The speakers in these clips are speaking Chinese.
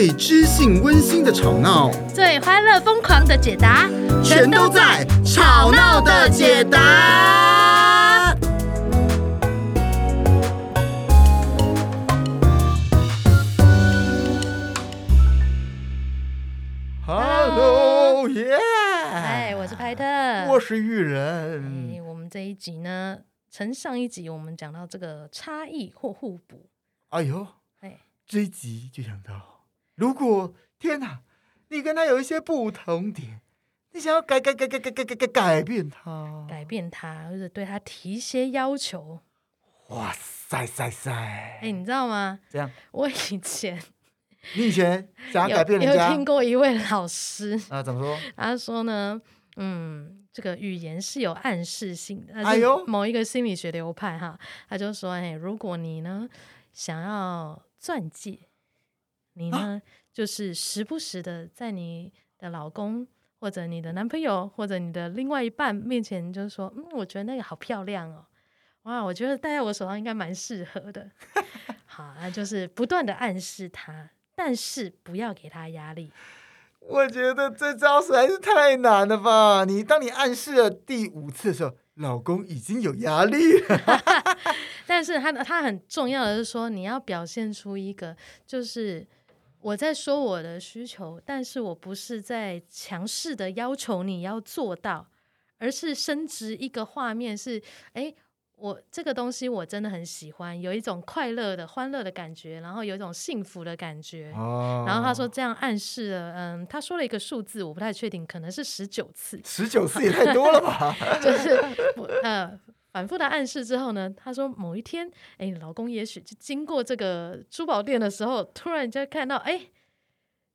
最知性温馨的吵闹，最欢乐疯狂的解答，全都在《吵闹的解答》。Hello，耶！嗨，我是派特，我是誉仁。哎，我们这一集呢，从上一集我们讲到这个差异或互补。哎呦，哎，这一集就想到，如果天哪，你跟他有一些不同点，你想要改改改改改改改改改变他，改变他，或者对他提一些要求。哇塞塞塞！哎，你知道吗？这样，我以前，你以前想要改变人家，有听过一位老师啊？怎么说？他说呢，嗯，这个语言是有暗示性的。哎呦，某一个心理学流派哈，他就说，哎，如果你呢。想要钻戒，你呢、啊、就是时不时的在你的老公或者你的男朋友或者你的另外一半面前，就是说，嗯，我觉得那个好漂亮哦，哇，我觉得戴在我手上应该蛮适合的。好，那就是不断的暗示他，但是不要给他压力。我觉得这招实在是太难了吧？你当你暗示了第五次的时候。老公已经有压力了，但是他他很重要的是说，你要表现出一个，就是我在说我的需求，但是我不是在强势的要求你要做到，而是升职一个画面是，哎。我这个东西我真的很喜欢，有一种快乐的、欢乐的感觉，然后有一种幸福的感觉。哦。然后他说这样暗示了，嗯，他说了一个数字，我不太确定，可能是十九次。十九次也太多了吧？就是呃，反复的暗示之后呢，他说某一天，哎，老公也许就经过这个珠宝店的时候，突然就看到，哎，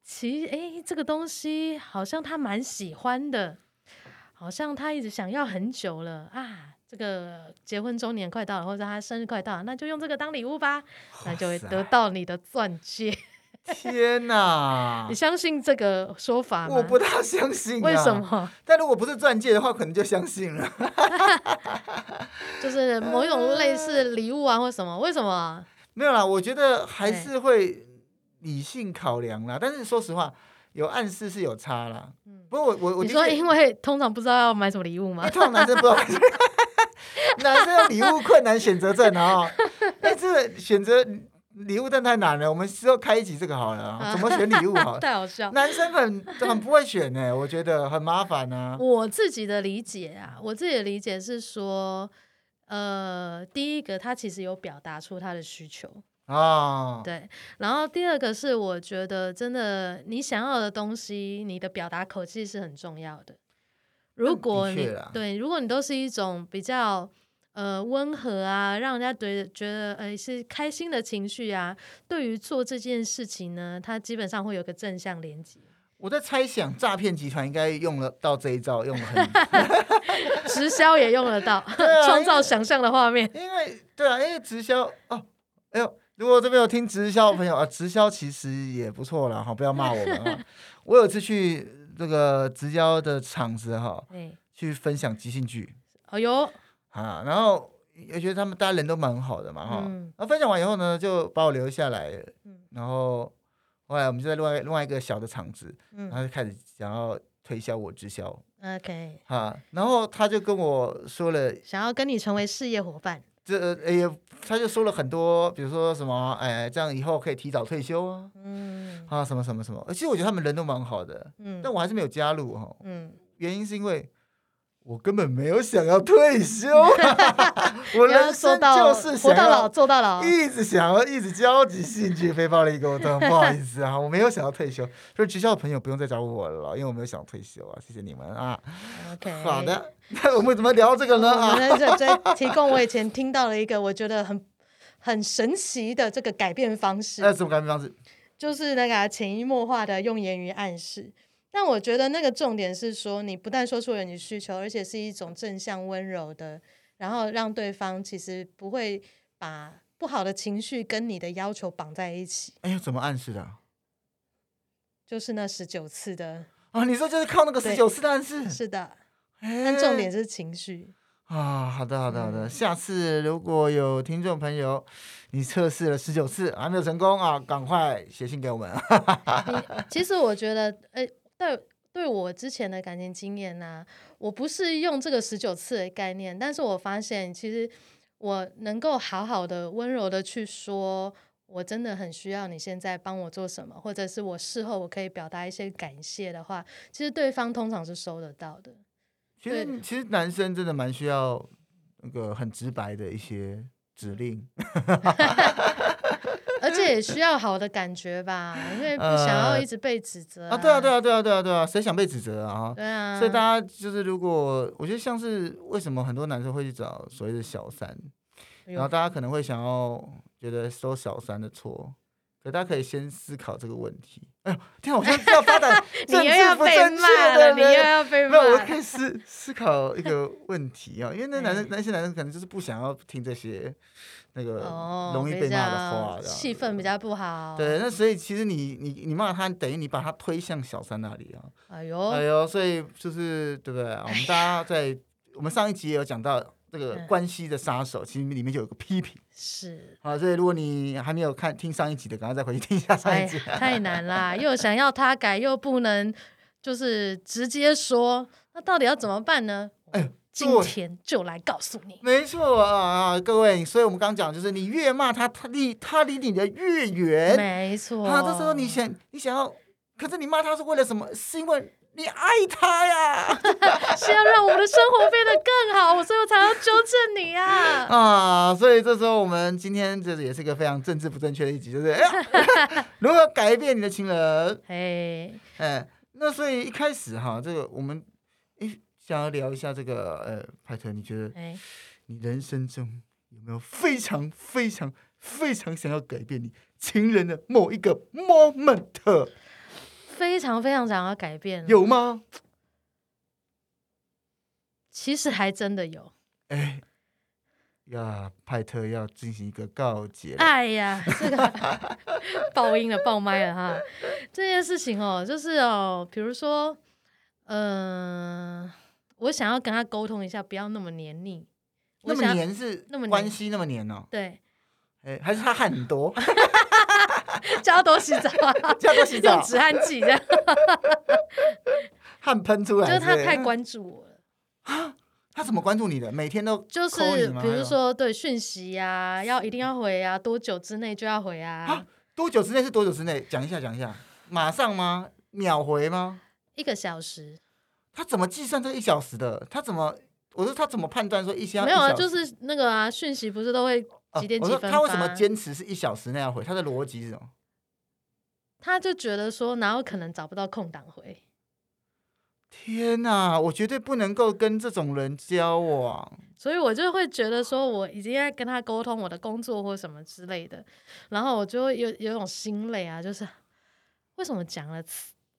其哎这个东西好像他蛮喜欢的，好像他一直想要很久了啊。这个结婚周年快到了，或者他生日快到了，那就用这个当礼物吧，那就会得到你的钻戒。天哪！你相信这个说法吗？我不大相信啊。为什么？但如果不是钻戒的话，可能就相信了。就是某一种类似礼物啊，或什么？为什么？没有啦，我觉得还是会理性考量啦。但是说实话。有暗示是有差啦，嗯，不过我我我你说，因为通常不知道要买什么礼物吗？通常男生不知道，男生有礼物困难选择症啊，哎，这个选择礼物真太难了，我们之后开一集这个好了，怎么选礼物好？太好笑，男生很很不会选呢，我觉得很麻烦呢。我自己的理解啊，我自己的理解是说，呃，第一个他其实有表达出他的需求。啊，对，然后第二个是，我觉得真的，你想要的东西，你的表达口气是很重要的。如果你对，如果你都是一种比较呃温和啊，让人家对觉得呃是开心的情绪啊，对于做这件事情呢，它基本上会有个正向连接。我在猜想，诈骗集团应该用了到这一招，用了很 直销也用得到，创造想象的画面。因为对啊，因为直销哦，哎呦。如果这边有听直销的朋友啊，直销其实也不错啦，哈，不要骂我们啊。我有次去这个直销的场子哈，去分享即兴剧。哎呦，啊，然后也觉得他们大家人都蛮好的嘛，哈。然后分享完以后呢，就把我留下来。然后后来我们就在另外另外一个小的场子，然后就开始想要推销我直销。OK。哈，然后他就跟我说了，想要跟你成为事业伙伴。这哎呀，他就说了很多，比如说什么，哎，这样以后可以提早退休啊，嗯，啊，什么什么什么，其实我觉得他们人都蛮好的，嗯，但我还是没有加入哈，嗯，原因是因为。我根本没有想要退休，我人生就是想到老做到老，一直想要一直交集兴趣，非暴力沟通。不好意思啊，我没有想要退休，所以直销的朋友不用再找我了，因为我没有想退休啊，谢谢你们啊。OK，好的，那我们怎么聊这个呢？啊，在在提供我以前听到了一个我觉得很很神奇的这个改变方式。那什么改变方式？就是那个潜移默化的用言语暗示。但我觉得那个重点是说，你不但说出了你需求，而且是一种正向温柔的，然后让对方其实不会把不好的情绪跟你的要求绑在一起。哎呀，怎么暗示的？就是那十九次的啊！你说就是靠那个十九次的暗示？是的，但重点是情绪。啊，好的，好的，好的。下次如果有听众朋友，你测试了十九次还没有成功啊，赶快写信给我们。其实我觉得，哎，对，对我之前的感情经验呢、啊，我不是用这个十九次的概念，但是我发现，其实我能够好好的、温柔的去说，我真的很需要你现在帮我做什么，或者是我事后我可以表达一些感谢的话，其实对方通常是收得到的。其实，其实男生真的蛮需要那个很直白的一些指令，也需要好的感觉吧，因为不想要一直被指责啊，啊。对啊，对啊，对啊，对啊，对啊，谁想被指责啊？对啊。所以大家就是，如果我觉得像是为什么很多男生会去找所谓的小三，然后大家可能会想要觉得收小三的错。可大家可以先思考这个问题。哎呦，天啊，我现在要发展 政治不正确的，你又要被骂了。没有，我可以思思考一个问题啊，因为那男生、那些男生可能就是不想要听这些那个容易被骂的话，气氛比较不好。对，那所以其实你你你骂他，等于你把他推向小三那里啊。哎呦，哎呦，所以就是对不对？我们大家在我们上一集也有讲到。这个关系的杀手，其实里面就有个批评，是啊，所以如果你还没有看听上一集的，赶快再回去听一下上一集。哎、太难啦，又想要他改，又不能就是直接说，那到底要怎么办呢？哎，今天就来告诉你。没错啊，各位，所以我们刚刚讲，就是你越骂他，他离他离你的越远。没错啊，这时候你想你想要，可是你骂他是为了什么？是因为。你爱他呀，是要让我们的生活变得更好，所以我才要纠正你啊！啊，所以这时候我们今天这也是一个非常政治不正确的一集，就是 如何改变你的情人？哎，哎，那所以一开始哈，这个我们诶想要聊一下这个呃，派特，你觉得你人生中有没有非常非常非常想要改变你情人的某一个 moment？非常非常想要改变，有吗？其实还真的有。哎呀，派特要进行一个告解。哎呀，这个 爆音了，爆麦了哈。这件事情哦，就是哦，比如说，嗯、呃，我想要跟他沟通一下，不要那么黏腻。那么黏是那么关系那么黏哦？对。哎，还是他汗很多。叫他多洗澡，叫他多洗澡，用止汗剂这样，汗喷出来。就是他太关注我了啊！他怎么关注你的？每天都就是，比如说对讯息呀，要一定要回啊，多久之内就要回啊？多久之内是多久之内？讲一下，讲一下，马上吗？秒回吗？一个小时。他怎么计算这一小时的？他怎么？我说他怎么判断说一小？没有啊，就是那个啊，讯息不是都会几点几分发？他为什么坚持是一小时内要回？他的逻辑是什么？他就觉得说，哪有可能找不到空档回？天哪，我绝对不能够跟这种人交往。所以我就会觉得说，我已经在跟他沟通我的工作或什么之类的，然后我就会有有种心累啊，就是为什么讲了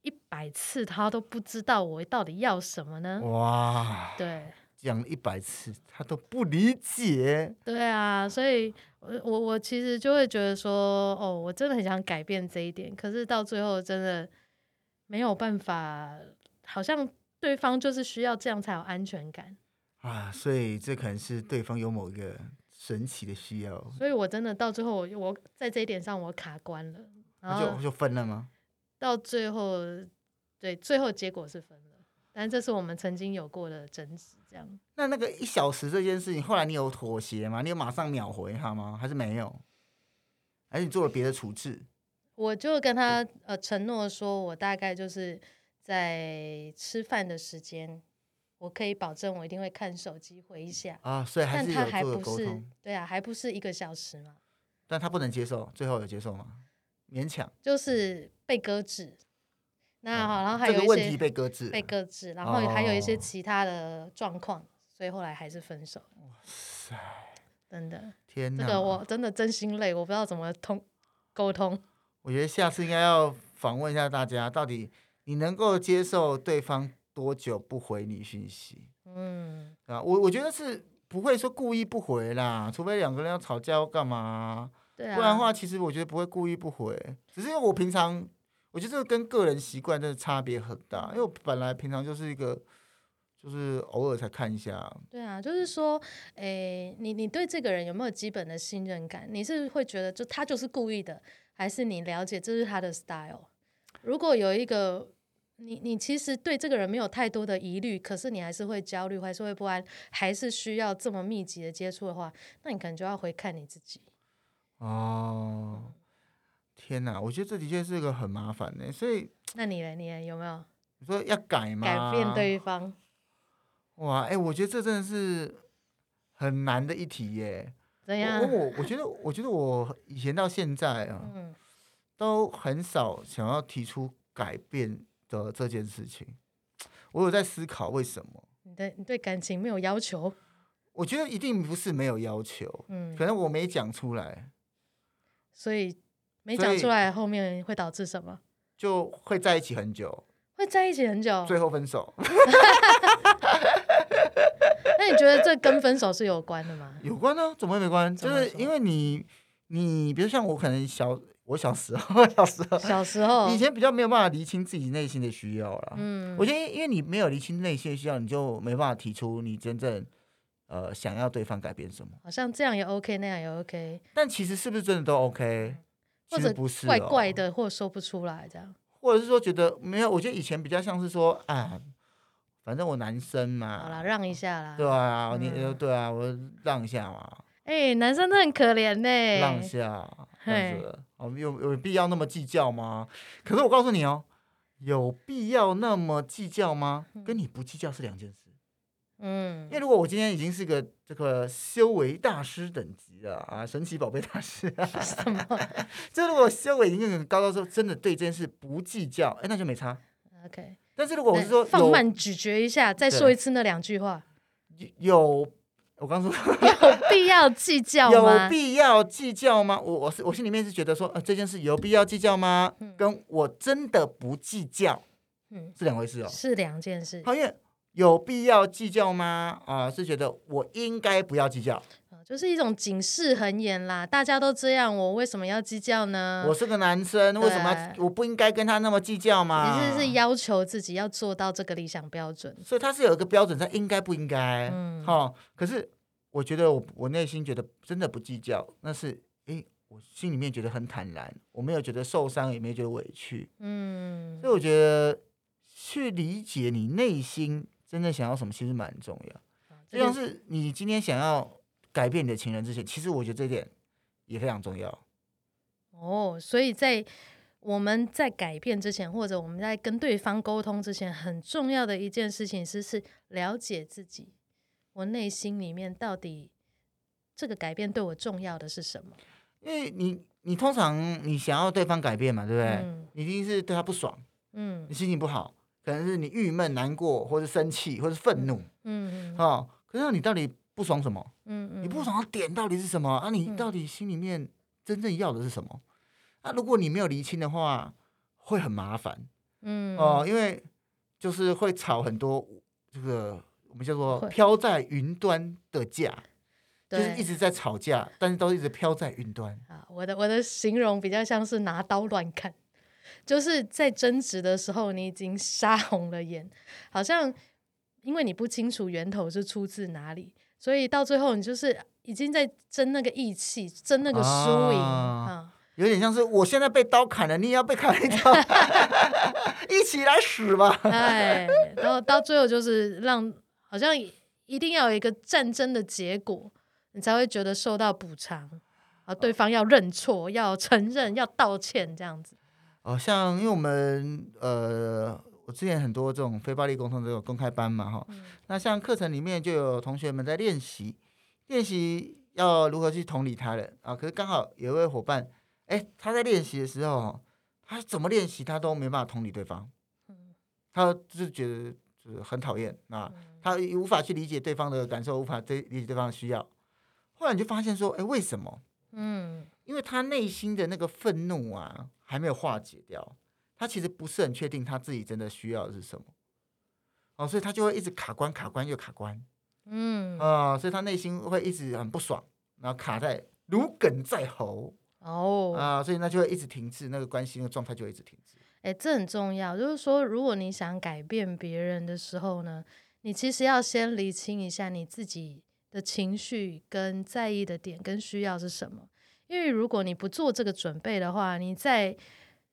一百次，他都不知道我到底要什么呢？哇，对，讲了一百次，他都不理解。对啊，所以。我我我其实就会觉得说，哦，我真的很想改变这一点，可是到最后真的没有办法，好像对方就是需要这样才有安全感啊，所以这可能是对方有某一个神奇的需要，所以我真的到最后我，我在这一点上我卡关了，然后就就分了吗？到最后，对，最后结果是分了。但这是我们曾经有过的争执，这样。那那个一小时这件事情，后来你有妥协吗？你有马上秒回他吗？还是没有？还是你做了别的处置？我就跟他呃承诺说，我大概就是在吃饭的时间，我可以保证我一定会看手机回一下啊。所以还是有做沟通。但他还不是，对啊，还不是一个小时嘛。但他不能接受，最后有接受吗？勉强。就是被搁置。那好，然后还有一些这个问题被搁置，被搁置，然后还有一些其他的状况，哦、所以后来还是分手。哇塞，真的，天哪，这个我真的真心累，我不知道怎么通沟通。我觉得下次应该要访问一下大家，到底你能够接受对方多久不回你讯息？嗯，啊，我我觉得是不会说故意不回啦，除非两个人要吵架要干嘛，对啊，不然的话，其实我觉得不会故意不回，只是因为我平常。我觉得这个跟个人习惯真的差别很大，因为我本来平常就是一个，就是偶尔才看一下。对啊，就是说，诶，你你对这个人有没有基本的信任感？你是会觉得就他就是故意的，还是你了解这是他的 style？如果有一个你你其实对这个人没有太多的疑虑，可是你还是会焦虑，还是会不安，还是需要这么密集的接触的话，那你可能就要回看你自己。哦，天哪，我觉得这的确是一个很麻烦的，所以 那你呢？你呢？有没有？你说要改吗？改变对方？哇，哎、欸，我觉得这真的是很难的一题耶。怎样？我我我觉得，我觉得我以前到现在啊。嗯都很少想要提出改变的这件事情，我有在思考为什么？你对你对感情没有要求？我觉得一定不是没有要求，嗯，可能我没讲出来，所以没讲出来后面会导致什么？就会在一起很久，会在一起很久，最后分手。那你觉得这跟分手是有关的吗？有关呢、啊，怎么会没关？就是因为你，你比如像我，可能小。我小时候，小时候，小时候，以前比较没有办法厘清自己内心的需要了。嗯，我觉得，因为你没有厘清内心的需要，你就没办法提出你真正呃想要对方改变什么。好像这样也 OK，那样也 OK。但其实是不是真的都 OK？其实不是，怪怪的，或者说不出来这样。或者是说觉得没有？我觉得以前比较像是说啊，反正我男生嘛，好了，让一下啦。对啊，你对啊，我让一下嘛。哎，男生都很可怜呢，让一下。哦，有有必要那么计较吗？可是我告诉你哦，有必要那么计较吗？跟你不计较是两件事。嗯，因为如果我今天已经是个这个修为大师等级了啊，神奇宝贝大师，什么？这如果修为已经很高到说，真的对这件事不计较，哎，那就没差。OK。但是如果我是说放慢咀嚼一下，再说一次那两句话，有。我刚说 有必要计较吗？有必要计较吗？我我是我心里面是觉得说，呃，这件事有必要计较吗？嗯、跟我真的不计较，嗯，是两回事哦，是两件事。好，因为有必要计较吗？啊、呃，是觉得我应该不要计较，就是一种警示很严啦。大家都这样，我为什么要计较呢？我是个男生，为什么我不应该跟他那么计较吗？其实是要求自己要做到这个理想标准，所以他是有一个标准在，应该不应该？嗯，好，可是。我觉得我我内心觉得真的不计较，那是诶，我心里面觉得很坦然，我没有觉得受伤，也没有觉得委屈，嗯，所以我觉得去理解你内心真正想要什么，其实蛮重要。就像是你今天想要改变你的情人之前，其实我觉得这点也非常重要。哦，所以在我们在改变之前，或者我们在跟对方沟通之前，很重要的一件事情是是了解自己。我内心里面到底这个改变对我重要的是什么？因为你，你通常你想要对方改变嘛，对不对？嗯、你一定是对他不爽，嗯，你心情不好，可能是你郁闷、难过，或是生气，或是愤怒，嗯嗯，哦，可是你到底不爽什么？嗯嗯，你不爽的点到底是什么？啊，你到底心里面真正要的是什么？啊，如果你没有厘清的话，会很麻烦，嗯哦，因为就是会吵很多这个。我们叫做飘在云端的架，就是一直在吵架，但是都一直飘在云端。啊，我的我的形容比较像是拿刀乱砍，就是在争执的时候，你已经杀 红了眼，好像因为你不清楚源头是出自哪里，所以到最后你就是已经在争那个义气，争那个输赢啊，有点像是我现在被刀砍了，你也要被砍一刀，一起来死吧！哎，然后到最后就是让。好像一定要有一个战争的结果，你才会觉得受到补偿啊！对方要认错、要承认、要道歉，这样子。哦，像因为我们呃，我之前很多这种非暴力沟通这种公开班嘛，哈、嗯，那像课程里面就有同学们在练习，练习要如何去同理他人啊。可是刚好有一位伙伴，哎，他在练习的时候，他怎么练习他都没办法同理对方，嗯，他就觉得。就是很讨厌啊，他无法去理解对方的感受，无法对理解对方的需要。后来你就发现说，哎，为什么？嗯，因为他内心的那个愤怒啊，还没有化解掉。他其实不是很确定他自己真的需要的是什么。哦，所以他就会一直卡关，卡关又卡关。嗯啊，所以他内心会一直很不爽，然后卡在如鲠在喉。哦啊，所以那就会一直停滞，那个关系的状态就会一直停滞。哎，这很重要。就是说，如果你想改变别人的时候呢，你其实要先理清一下你自己的情绪跟在意的点跟需要是什么。因为如果你不做这个准备的话，你在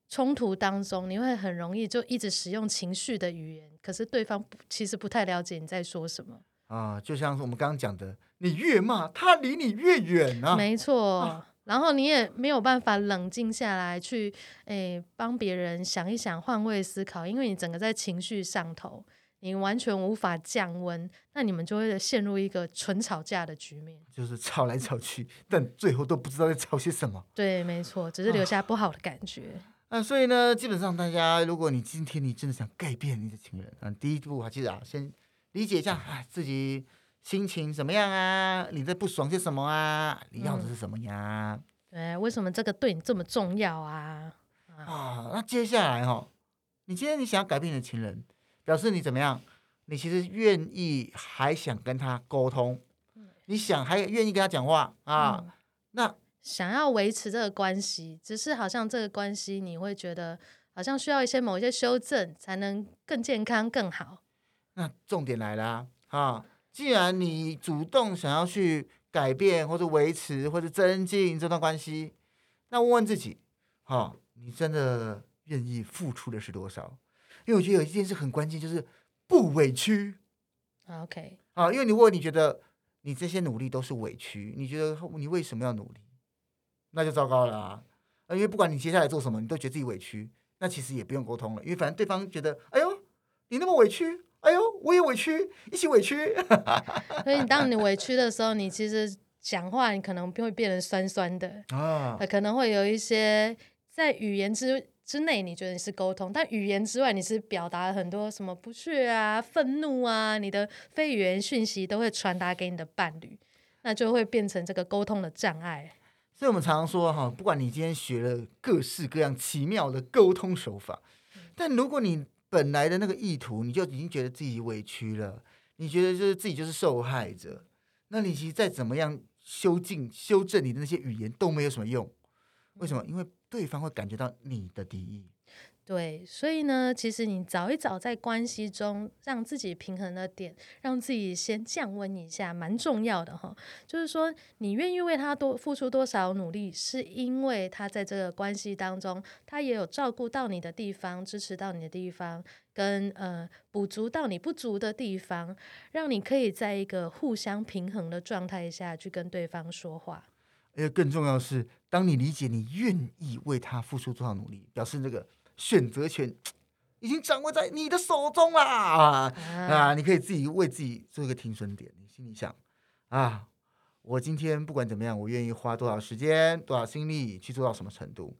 冲突当中，你会很容易就一直使用情绪的语言，可是对方其实不太了解你在说什么啊。就像是我们刚刚讲的，你越骂他离你越远啊。没错，啊、然后你也没有办法冷静下来去诶帮别人想一想，换位思考，因为你整个在情绪上头。你完全无法降温，那你们就会陷入一个纯吵架的局面，就是吵来吵去，但最后都不知道在吵些什么。对，没错，只是留下不好的感觉。啊，所以呢，基本上大家，如果你今天你真的想改变你的情人，啊，第一步啊，记得啊，先理解一下，啊，自己心情怎么样啊？你在不爽些什么啊？你要的是什么呀？嗯、对，为什么这个对你这么重要啊？啊，啊那接下来哈、哦，你今天你想要改变你的情人。表示你怎么样？你其实愿意，还想跟他沟通，你想还愿意跟他讲话啊？嗯、那想要维持这个关系，只是好像这个关系你会觉得好像需要一些某一些修正，才能更健康更好。那重点来了啊！既然你主动想要去改变或者维持或者增进这段关系，那问问自己，哈、啊，你真的愿意付出的是多少？因为我觉得有一件事很关键，就是不委屈。OK，啊，因为如果你觉得你这些努力都是委屈，你觉得你为什么要努力？那就糟糕了啊！因为不管你接下来做什么，你都觉得自己委屈，那其实也不用沟通了，因为反正对方觉得，哎呦，你那么委屈，哎呦，我也委屈，一起委屈。所以当你 委屈的时候，你其实讲话你可能会变得酸酸的啊，可能会有一些在语言之。之内你觉得你是沟通，但语言之外你是表达了很多什么不屑啊、愤怒啊，你的非语言讯息都会传达给你的伴侣，那就会变成这个沟通的障碍。所以我们常常说哈，不管你今天学了各式各样奇妙的沟通手法，但如果你本来的那个意图，你就已经觉得自己委屈了，你觉得就是自己就是受害者，那你其实再怎么样修进修正你的那些语言都没有什么用。为什么？因为对方会感觉到你的敌意。对，所以呢，其实你找一找在关系中让自己平衡的点，让自己先降温一下，蛮重要的哈。就是说，你愿意为他多付出多少努力，是因为他在这个关系当中，他也有照顾到你的地方，支持到你的地方，跟呃补足到你不足的地方，让你可以在一个互相平衡的状态下去跟对方说话。而且更重要的是，当你理解你愿意为他付出多少努力，表示这个选择权已经掌握在你的手中啦啊！啊，你可以自己为自己做一个停损点。你心里想啊，我今天不管怎么样，我愿意花多少时间、多少心力去做到什么程度？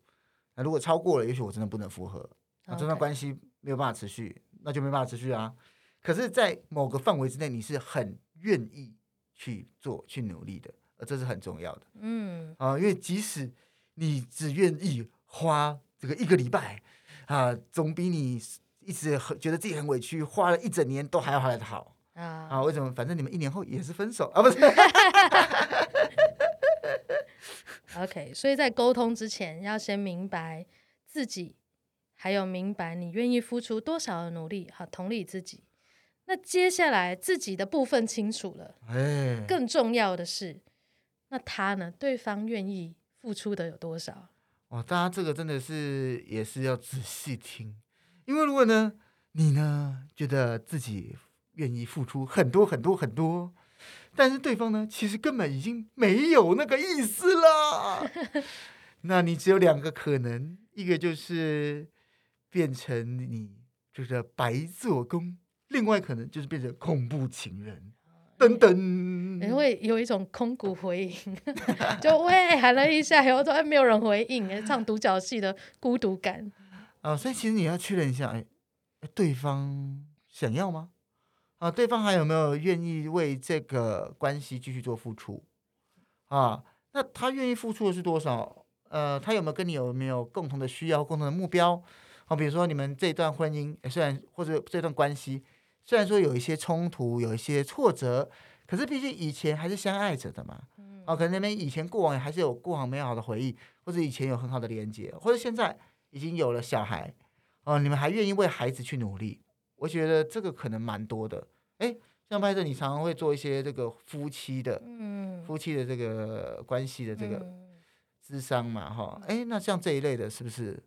那如果超过了，也许我真的不能复合，那这段关系没有办法持续，那就没办法持续啊。可是，在某个范围之内，你是很愿意去做、去努力的。这是很重要的，嗯啊，因为即使你只愿意花这个一个礼拜啊，总比你一直很觉得自己很委屈，花了一整年都还要来的好啊！啊，为什么？反正你们一年后也是分手啊，不是？OK，所以在沟通之前，要先明白自己，还有明白你愿意付出多少的努力，好，同理自己。那接下来自己的部分清楚了，哎，更重要的是。那他呢？对方愿意付出的有多少？哇，大家这个真的是也是要仔细听，因为如果呢，你呢觉得自己愿意付出很多很多很多，但是对方呢其实根本已经没有那个意思了，那你只有两个可能，一个就是变成你就是白做工，另外可能就是变成恐怖情人。等等，你会有一种空谷回音，就喂喊了一下，然后都没有人回应，唱独角戏的孤独感啊。所以其实你要确认一下，哎，对方想要吗？啊，对方还有没有愿意为这个关系继续做付出？啊，那他愿意付出的是多少？呃，他有没有跟你有没有共同的需要、共同的目标？啊，比如说你们这段婚姻，虽然或者这段关系。虽然说有一些冲突，有一些挫折，可是毕竟以前还是相爱着的嘛。嗯、哦，可能那边以前过往还是有过往美好的回忆，或者以前有很好的连接，或者现在已经有了小孩，哦，你们还愿意为孩子去努力，我觉得这个可能蛮多的。哎，像拍摄，你常常会做一些这个夫妻的，嗯，夫妻的这个关系的这个智商嘛，哈，哎，那像这一类的，是不是？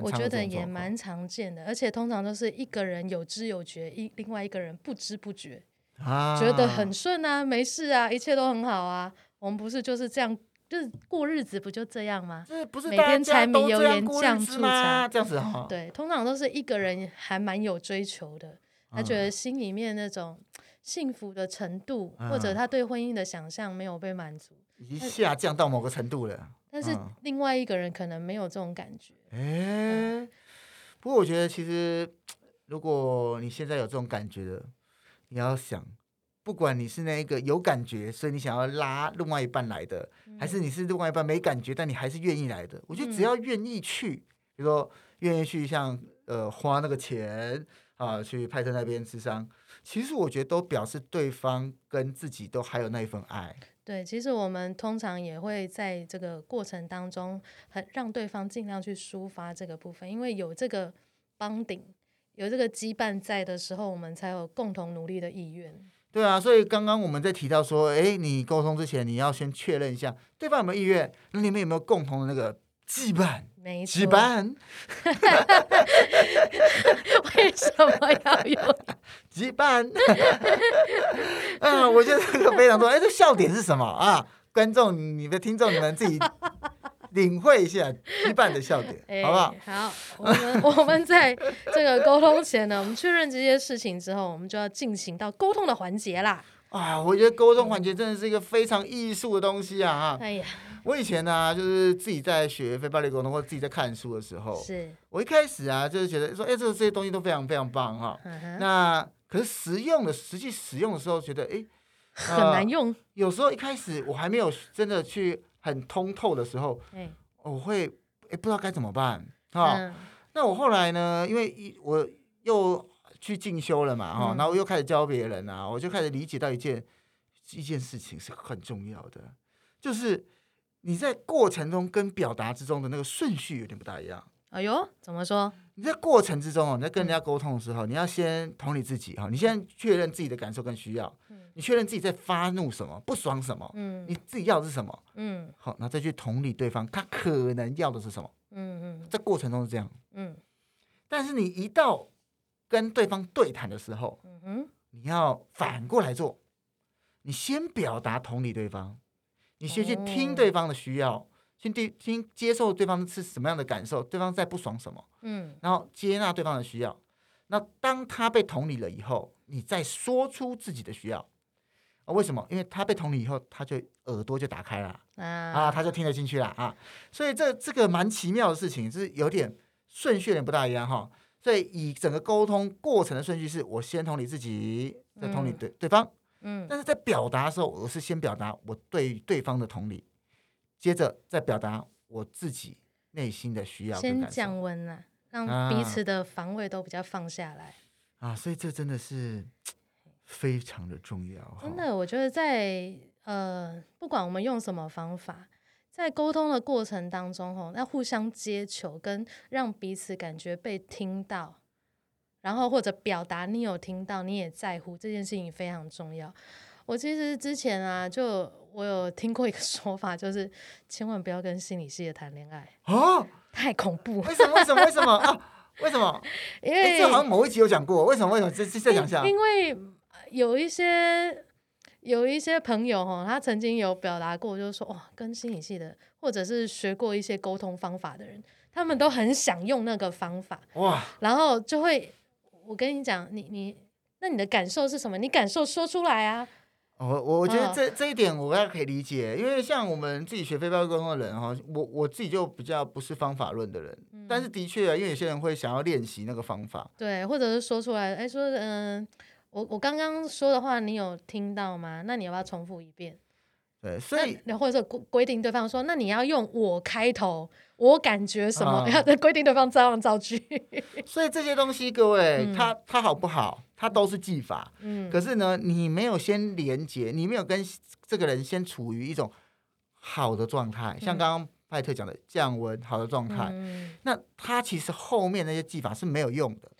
我觉得也蛮常见的，而且通常都是一个人有知有觉，一另外一个人不知不觉，啊，觉得很顺啊，没事啊，一切都很好啊。我们不是就是这样，就是过日子不就这样吗？是不是每天柴米油盐酱醋茶这样子哈？对，通常都是一个人还蛮有追求的，他觉得心里面那种幸福的程度，或者他对婚姻的想象没有被满足，已经下降到某个程度了。但是另外一个人可能没有这种感觉。哎、嗯，不过我觉得其实，如果你现在有这种感觉的，你要想，不管你是那一个有感觉，所以你想要拉另外一半来的，嗯、还是你是另外一半没感觉，但你还是愿意来的，我觉得只要愿意去，嗯、比如说愿意去像呃花那个钱啊，去派特那边吃伤，其实我觉得都表示对方跟自己都还有那一份爱。对，其实我们通常也会在这个过程当中，很让对方尽量去抒发这个部分，因为有这个帮顶有这个羁绊在的时候，我们才有共同努力的意愿。对啊，所以刚刚我们在提到说，哎，你沟通之前，你要先确认一下对方有没有意愿，那你们有没有共同的那个羁绊？没。羁绊？为什么要有？羁绊，嗯，我觉得这个非常多。哎，这笑点是什么啊？观众，你的听众，你们自己领会一下羁绊的笑点，欸、好不好？好，我们我们在这个沟通前呢，我们确认这些事情之后，我们就要进行到沟通的环节啦。啊，我觉得沟通环节真的是一个非常艺术的东西啊！哎呀，我以前呢、啊，就是自己在学非暴力沟通，或者自己在看书的时候，是我一开始啊，就是觉得说，哎，这这些东西都非常非常棒哈。那可是实用的，实际使用的时候，觉得哎，呃、很难用。有时候一开始我还没有真的去很通透的时候，哎，我会哎不知道该怎么办哈。嗯、那我后来呢，因为一我又。去进修了嘛，哈，然后又开始教别人啊，我就开始理解到一件一件事情是很重要的，就是你在过程中跟表达之中的那个顺序有点不大一样。哎呦，怎么说？你在过程之中哦，你在跟人家沟通的时候，你要先同理自己哈，你先确认自己的感受跟需要，你确认自己在发怒什么，不爽什么，嗯，你自己要的是什么，嗯，好，那再去同理对方，他可能要的是什么，嗯嗯，在过程中是这样，嗯，但是你一到跟对方对谈的时候，嗯哼，你要反过来做，你先表达同理对方，你先去听对方的需要，哦、先听听接受对方是什么样的感受，对方在不爽什么，嗯，然后接纳对方的需要。那当他被同理了以后，你再说出自己的需要。啊，为什么？因为他被同理以后，他就耳朵就打开了啊，啊，他就听得进去了啊。所以这这个蛮奇妙的事情，就是有点顺序有点不大一样哈。所以，以整个沟通过程的顺序是，我先同理自己，再同理对对方。嗯，但是在表达的时候，我是先表达我对对方的同理，接着再表达我自己内心的需要。先降温了，让彼此的防卫都比较放下来。啊，啊，所以这真的是非常的重要。真的，我觉得在呃，不管我们用什么方法。在沟通的过程当中，吼，要互相接球，跟让彼此感觉被听到，然后或者表达你有听到，你也在乎这件事情非常重要。我其实之前啊，就我有听过一个 说法，就是千万不要跟心理系的谈恋爱啊，太恐怖。为什么？为什么？为什么啊？为什么？因为这好像某一集有讲过。为什么？为什么？再再讲一下。因为有一些。有一些朋友哈，他曾经有表达过，就是说，哇，跟心理系的，或者是学过一些沟通方法的人，他们都很想用那个方法，哇，然后就会，我跟你讲，你你，那你的感受是什么？你感受说出来啊。我我觉得这这一点我大概可以理解，因为像我们自己学非暴力沟通的人哈，我我自己就比较不是方法论的人，嗯、但是的确啊，因为有些人会想要练习那个方法，对，或者是说出来，哎，说嗯。呃我我刚刚说的话，你有听到吗？那你要不要重复一遍？对，所以或者规规定对方说，那你要用我开头，我感觉什么？要 规、啊、定对方照样造句。所以这些东西，各位，嗯、他他好不好？他都是技法。嗯。可是呢，你没有先连接，你没有跟这个人先处于一种好的状态，像刚刚派特讲的降温好的状态，嗯、那他其实后面那些技法是没有用的。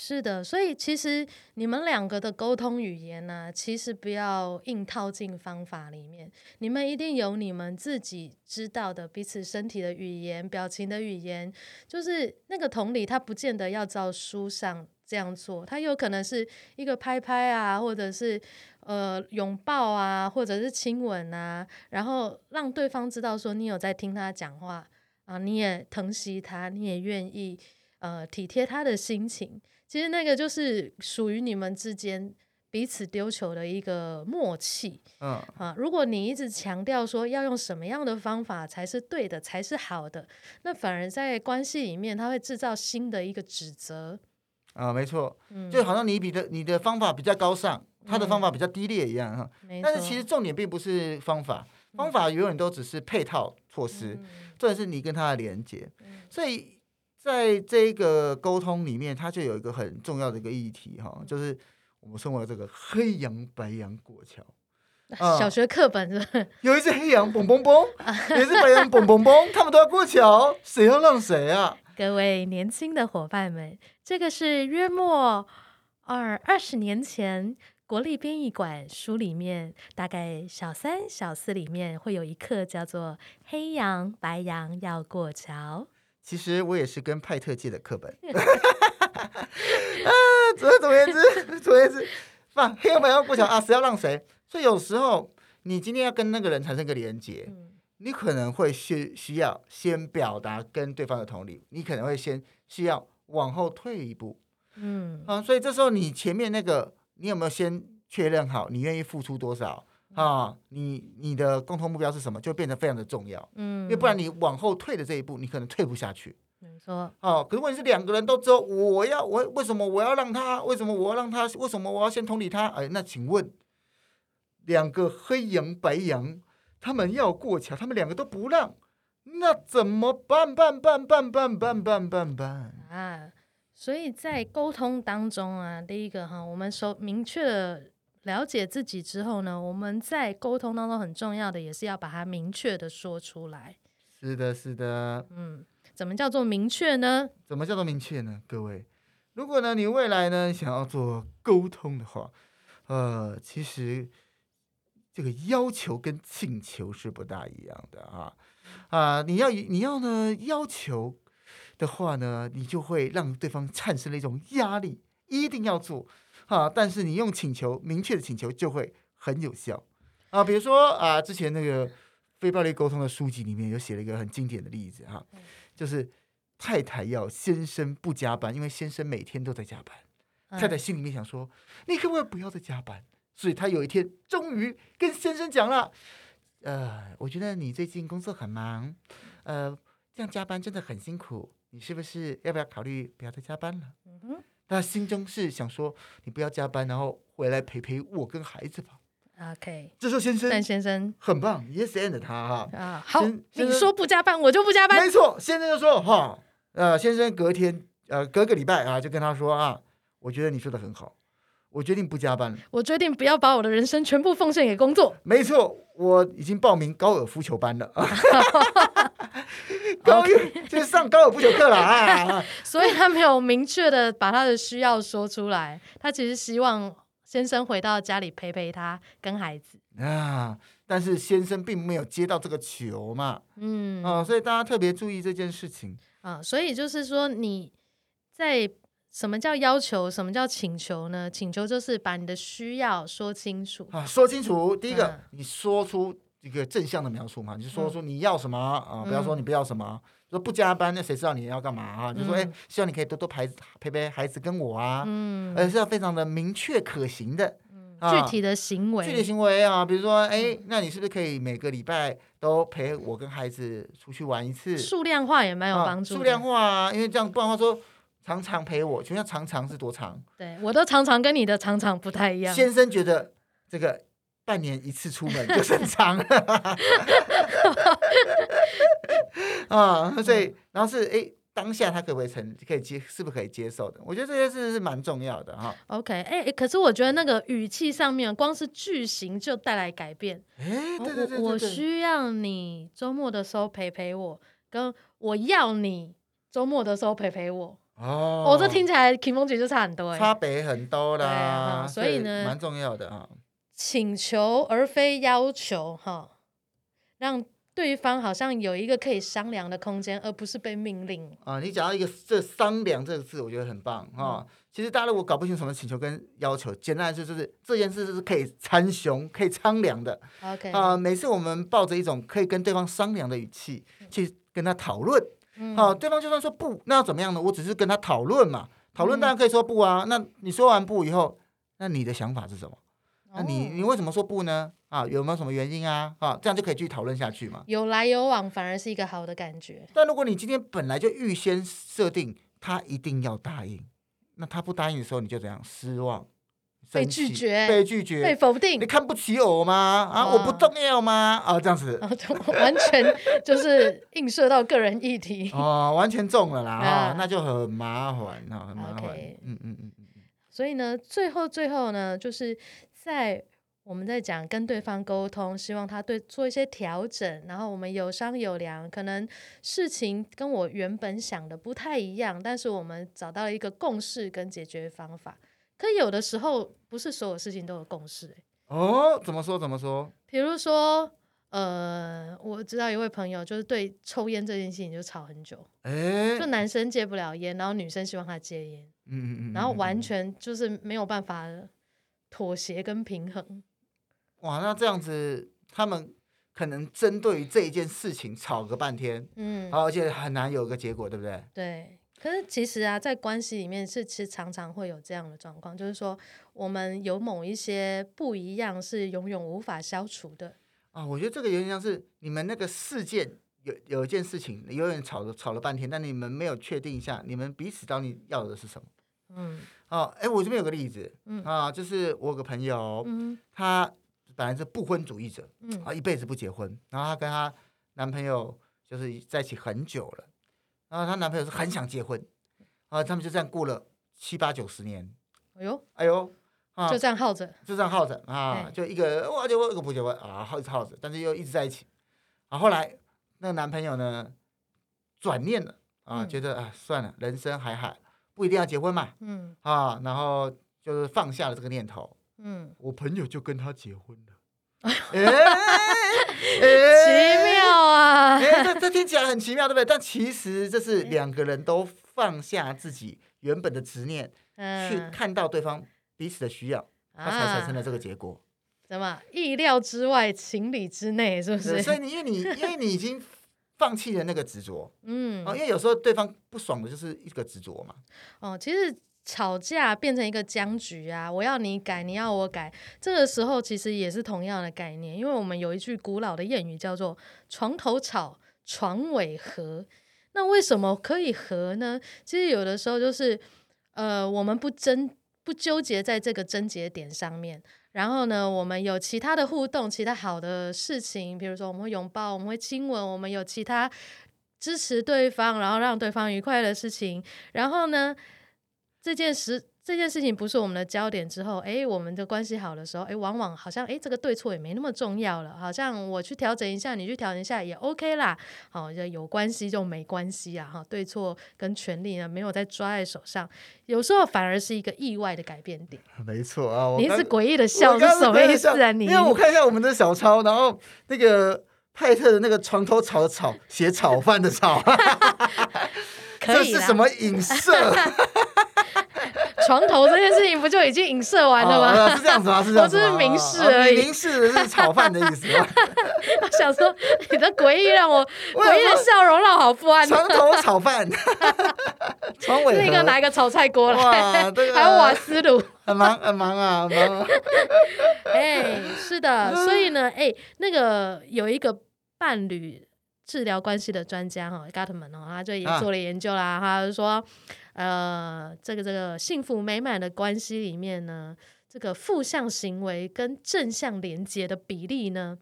是的，所以其实你们两个的沟通语言呢、其实不要硬套进方法里面。你们一定有你们自己知道的彼此身体的语言、表情的语言，就是那个同理，他不见得要照书上这样做，他有可能是一个拍拍啊，或者是呃拥抱啊，或者是亲吻啊，然后让对方知道说你有在听他讲话啊，你也疼惜他，你也愿意呃体贴他的心情。其实那个就是属于你们之间彼此丢球的一个默契，嗯啊，如果你一直强调说要用什么样的方法才是对的，才是好的，那反而在关系里面，它会制造新的一个指责。啊，没错，就好像你比的你的方法比较高尚，他的方法比较低劣一样哈。但是其实重点并不是方法，方法永远都只是配套措施，重点是你跟他的连接，所以。在这个沟通里面，它就有一个很重要的一个议题哈，就是我们称为这个黑羊白羊过桥。小学课本有一只黑羊蹦蹦蹦，有一只白羊蹦蹦蹦，他们都要过桥，谁要让谁啊？各位年轻的伙伴们，这个是约莫二二十年前国立编译馆书里面，大概小三小四里面会有一课叫做黑羊白羊要过桥。其实我也是跟派特借的课本，啊，总总而言之，总而言之，放黑白要过桥啊，谁要让谁？所以有时候你今天要跟那个人产生一个连接，嗯、你可能会需需要先表达跟对方的同理，你可能会先需要往后退一步，嗯啊，所以这时候你前面那个，你有没有先确认好你愿意付出多少？啊，你你的共同目标是什么？就变得非常的重要，嗯，因为不然你往后退的这一步，你可能退不下去。没错，哦、啊，可是问题是两个人都知道，我要我为什么我要让他？为什么我要让他？为什么我要先同理他？哎，那请问，两个黑羊白羊，他们要过桥，他们两个都不让，那怎么办？办办办办办办办办啊！所以在沟通当中啊，第一个哈，我们说明确的。了解自己之后呢，我们在沟通当中很重要的也是要把它明确的说出来。是的，是的。嗯，怎么叫做明确呢？怎么叫做明确呢？各位，如果呢你未来呢想要做沟通的话，呃，其实这个要求跟请求是不大一样的啊啊！你要你要呢要求的话呢，你就会让对方产生了一种压力，一定要做。啊！但是你用请求，明确的请求就会很有效啊。比如说啊，之前那个非暴力沟通的书籍里面有写了一个很经典的例子哈，就是太太要先生不加班，因为先生每天都在加班。太太心里面想说：“你可不可以不要再加班？”所以她有一天终于跟先生讲了：“呃，我觉得你最近工作很忙，呃，这样加班真的很辛苦，你是不是要不要考虑不要再加班了？”嗯哼。他心中是想说，你不要加班，然后回来陪陪我跟孩子吧。OK，这时候先生，但先生很棒，Yes and 他哈啊，好，你说不加班，我就不加班。没错，先生就说哈，呃，先生隔天呃隔个礼拜啊，就跟他说啊，我觉得你说的很好，我决定不加班了，我决定不要把我的人生全部奉献给工作。没错，我已经报名高尔夫球班了。高一 Okay. 就是上高尔夫球课了啊，所以他没有明确的把他的需要说出来，他其实希望先生回到家里陪陪他跟孩子。啊，但是先生并没有接到这个球嘛，嗯。啊，所以大家特别注意这件事情。啊，所以就是说你在什么叫要求，什么叫请求呢？请求就是把你的需要说清楚啊，说清楚，第一个、嗯、你说出。一个正向的描述嘛，你就说说你要什么啊，不要说你不要什么，说不加班，那谁知道你要干嘛啊？就说哎，希望你可以多多陪陪陪孩子跟我啊，嗯，而是要非常的明确可行的，具体的行为，具体行为啊，比如说哎，那你是不是可以每个礼拜都陪我跟孩子出去玩一次？数量化也蛮有帮助，数量化啊，因为这样不然的话说常常陪我，就像常常是多长？对，我都常常跟你的常常不太一样。先生觉得这个。半年一次出门 就很长 啊，所以然后是哎，当下他可不可以承可以接，是不是可以接受的？我觉得这些事是蛮重要的哈。OK，哎，可是我觉得那个语气上面，光是句型就带来改变。哎，对对对，对，我需要你周末的时候陪陪我，跟我要你周末的时候陪陪我。哦，我、哦、这听起来 kimoji 就差很多哎，差别很多啦，所以呢，蛮重要的啊。请求而非要求哈，让对方好像有一个可以商量的空间，而不是被命令啊。你讲到一个这商量这个字，我觉得很棒哈。嗯、其实大家如果搞不清楚什么请求跟要求，简单来说就是这件事是可以参雄、可以商量的。OK 啊，每次我们抱着一种可以跟对方商量的语气去跟他讨论。好，对方就算说不，那要怎么样呢？我只是跟他讨论嘛，讨论当然可以说不啊。那你说完不以后，那你的想法是什么？那你你为什么说不呢？啊，有没有什么原因啊？啊，这样就可以继续讨论下去嘛。有来有往反而是一个好的感觉。但如果你今天本来就预先设定他一定要答应，那他不答应的时候，你就怎样？失望。被拒绝，被拒绝，被否定，你看不起我吗？啊，我不重要吗？啊，这样子，完全就是映射到个人议题哦，完全中了啦，啊，那就很麻烦啊，很麻烦，嗯嗯嗯嗯。所以呢，最后最后呢，就是在我们在讲跟对方沟通，希望他对做一些调整，然后我们有商有量，可能事情跟我原本想的不太一样，但是我们找到了一个共识跟解决方法。可有的时候不是所有事情都有共识欸。哦，怎么说怎么说？比如说，呃，我知道一位朋友就是对抽烟这件事情就吵很久，欸，就男生戒不了烟，然后女生希望他戒烟，嗯嗯嗯，然后完全就是没有办法妥协跟平衡。哇，那这样子他们可能针对于这一件事情吵个半天，嗯，而且很难有个结果，对不对？对。可是其实啊，在关系里面是其实常常会有这样的状况，就是说我们有某一些不一样是永远无法消除的啊。我觉得这个有点像是你们那个事件有有一件事情永远吵了吵了半天，但你们没有确定一下你们彼此到底要的是什么。嗯，哦、啊，哎，我这边有个例子，嗯啊，就是我有个朋友，嗯，他本来是不婚主义者，嗯啊，一辈子不结婚，然后她跟她男朋友就是在一起很久了。然后她男朋友是很想结婚，啊，他们就这样过了七八九十年。哎呦，哎呦，啊，就这样耗着，就这样耗着啊，就一个哇结婚，一个不结婚啊，耗着耗着，但是又一直在一起。啊，后来那个男朋友呢转念了啊，觉得啊算了，人生海海，不一定要结婚嘛，嗯，啊，然后就是放下了这个念头。嗯，我朋友就跟他结婚了。哎，奇妙啊！哎，这这听起来很奇妙，对不对？但其实这是两个人都放下自己原本的执念，嗯、去看到对方彼此的需要，他才产生了这个结果。什么？意料之外，情理之内，是不是？所以你因为你因为你已经放弃了那个执着，嗯，哦因为有时候对方不爽的就是一个执着嘛。哦，其实。吵架变成一个僵局啊！我要你改，你要我改。这个时候其实也是同样的概念，因为我们有一句古老的谚语叫做“床头吵，床尾和”。那为什么可以和呢？其实有的时候就是，呃，我们不争、不纠结在这个症结点上面，然后呢，我们有其他的互动，其他好的事情，比如说我们会拥抱，我们会亲吻，我们有其他支持对方，然后让对方愉快的事情，然后呢，这件事这件事情不是我们的焦点之后，哎，我们的关系好的时候，哎，往往好像哎，这个对错也没那么重要了，好像我去调整一下，你去调整一下也 OK 啦，好，就有关系就没关系啊，哈，对错跟权力呢没有在抓在手上，有时候反而是一个意外的改变点。没错啊，你一直诡异的笑是什么意思啊？你因为我看一下我们的小抄，然后那个派特的那个床头草的草写炒饭的炒，这是什么影射？床头这件事情不就已经影射完了吗？哦、是这样子吗？是这样子？我只是明示而已。明示是炒饭的意思。我想说，你的诡异让我 诡异的笑容让我好不安。床头炒饭，床尾那个拿一个炒菜锅来，还有瓦斯炉，很忙很忙啊，很忙。哎、欸，是的，所以呢，哎、欸，那个有一个伴侣治疗关系的专家哈，Gottman 哦，他就也做了研究啦，啊、他就说。呃，这个这个幸福美满的关系里面呢，这个负向行为跟正向连接的比例呢，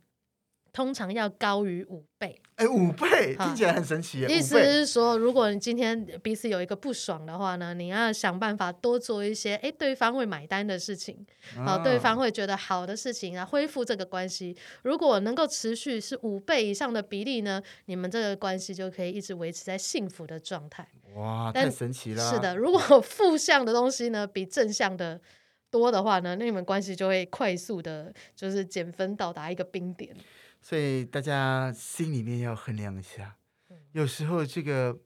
通常要高于五倍。哎，五倍听起来很神奇。意思是说，如果你今天彼此有一个不爽的话呢，你要想办法多做一些，哎，对方会买单的事情，好，对方会觉得好的事情啊，恢复这个关系。如果能够持续是五倍以上的比例呢，你们这个关系就可以一直维持在幸福的状态。哇，太神奇了！是的，如果负向的东西呢比正向的多的话呢，那你们关系就会快速的，就是减分到达一个冰点。所以大家心里面要衡量一下，有时候这个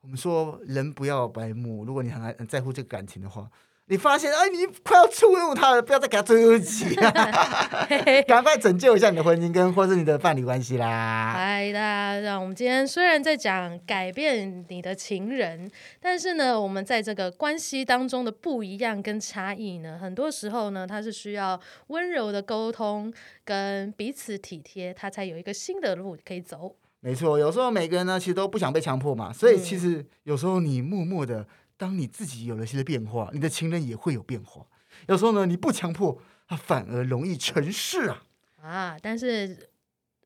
我们说人不要白目，如果你很爱很在乎这个感情的话。你发现哎，你快要触怒他了，不要再给他追不起，赶快拯救一下你的婚姻跟或是你的伴侣关系啦。嗨，大家，让我们今天虽然在讲改变你的情人，但是呢，我们在这个关系当中的不一样跟差异呢，很多时候呢，它是需要温柔的沟通跟彼此体贴，他才有一个新的路可以走。没错，有时候每个人呢，其实都不想被强迫嘛，所以其实有时候你默默的。当你自己有了些变化，你的情人也会有变化。有时候呢，你不强迫，他反而容易成事啊。啊，但是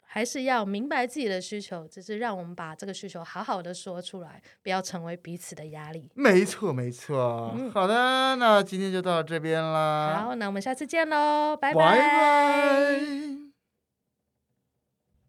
还是要明白自己的需求，只是让我们把这个需求好好的说出来，不要成为彼此的压力。没错，没错。嗯，好的，那今天就到这边啦。好，那我们下次见喽，拜拜。拜拜。